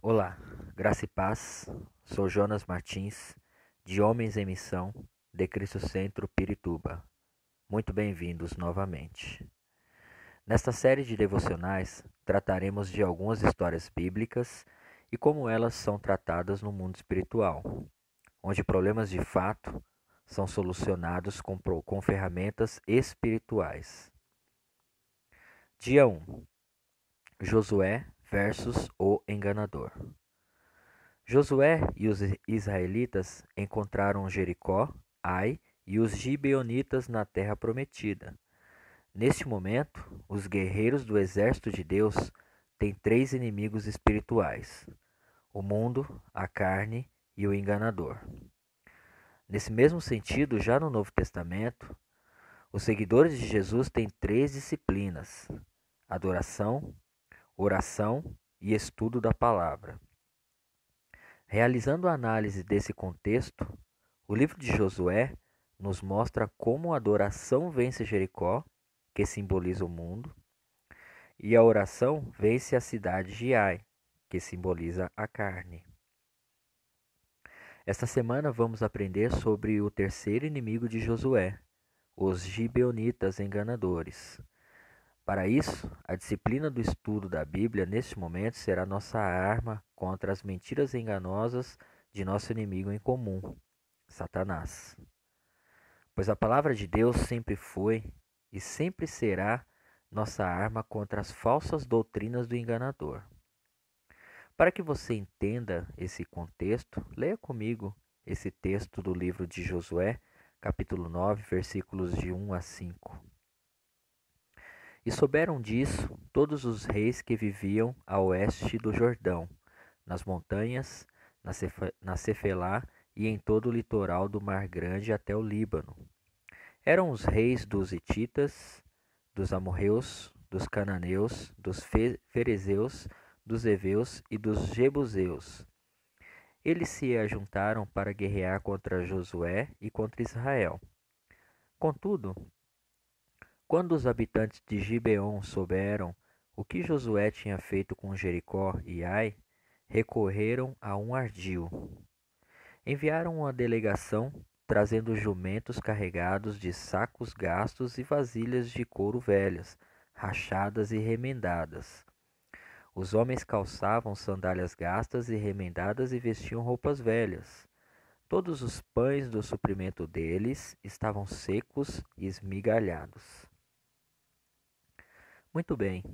Olá, graça e paz. Sou Jonas Martins, de Homens em Missão, de Cristo Centro Pirituba. Muito bem-vindos novamente. Nesta série de devocionais, trataremos de algumas histórias bíblicas e como elas são tratadas no mundo espiritual, onde problemas de fato são solucionados com, com ferramentas espirituais. Dia 1 Josué versus o enganador. Josué e os israelitas encontraram Jericó, Ai e os gibeonitas na terra prometida. Neste momento, os guerreiros do exército de Deus têm três inimigos espirituais: o mundo, a carne e o enganador. Nesse mesmo sentido, já no Novo Testamento, os seguidores de Jesus têm três disciplinas: adoração, oração e estudo da palavra. Realizando a análise desse contexto, o livro de Josué nos mostra como a adoração vence Jericó, que simboliza o mundo, e a oração vence a cidade de Ai, que simboliza a carne. Esta semana vamos aprender sobre o terceiro inimigo de Josué, os gibeonitas enganadores. Para isso, a disciplina do estudo da Bíblia neste momento será nossa arma contra as mentiras enganosas de nosso inimigo em comum, Satanás. Pois a palavra de Deus sempre foi e sempre será nossa arma contra as falsas doutrinas do enganador. Para que você entenda esse contexto, leia comigo esse texto do livro de Josué, capítulo 9, versículos de 1 a 5. E souberam disso todos os reis que viviam a oeste do Jordão, nas montanhas, na Cefelá e em todo o litoral do Mar Grande até o Líbano. Eram os reis dos Hititas, dos Amorreus, dos Cananeus, dos Ferezeus, dos Eveus e dos Jebuseus. Eles se ajuntaram para guerrear contra Josué e contra Israel. Contudo, quando os habitantes de Gibeon souberam o que Josué tinha feito com Jericó e Ai, recorreram a um ardil. Enviaram uma delegação trazendo jumentos carregados de sacos gastos e vasilhas de couro velhas, rachadas e remendadas. Os homens calçavam sandálias gastas e remendadas e vestiam roupas velhas. Todos os pães do suprimento deles estavam secos e esmigalhados. Muito bem.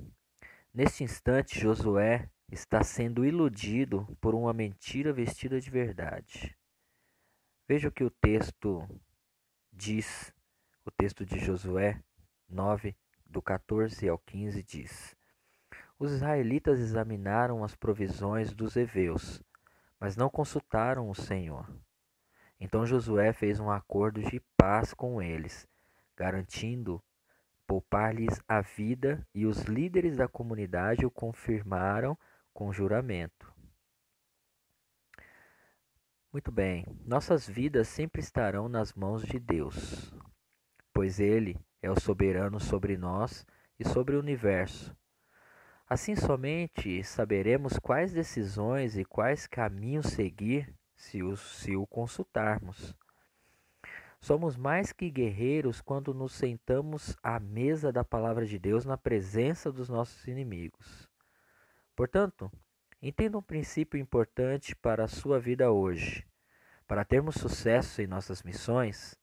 Neste instante, Josué está sendo iludido por uma mentira vestida de verdade. Veja o que o texto diz, o texto de Josué 9, do 14 ao 15 diz: Os israelitas examinaram as provisões dos heveus, mas não consultaram o Senhor. Então Josué fez um acordo de paz com eles, garantindo poupar-lhes a vida, e os líderes da comunidade o confirmaram com juramento. Muito bem, nossas vidas sempre estarão nas mãos de Deus, pois Ele é o soberano sobre nós e sobre o universo. Assim somente saberemos quais decisões e quais caminhos seguir se o, se o consultarmos. Somos mais que guerreiros quando nos sentamos à mesa da palavra de Deus na presença dos nossos inimigos. Portanto, entenda um princípio importante para a sua vida hoje. Para termos sucesso em nossas missões,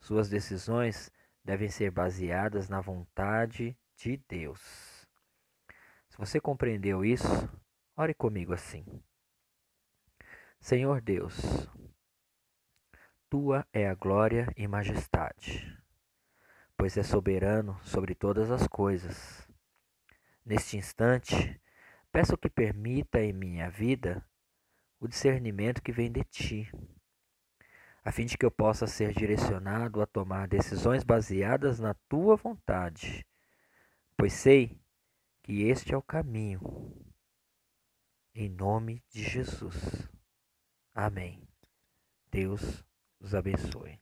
suas decisões devem ser baseadas na vontade de Deus. Se você compreendeu isso, ore comigo assim. Senhor Deus, tua é a glória e majestade, pois é soberano sobre todas as coisas. Neste instante, peço que permita em minha vida o discernimento que vem de ti, a fim de que eu possa ser direcionado a tomar decisões baseadas na tua vontade, pois sei que este é o caminho. Em nome de Jesus. Amém. Deus os abençoe.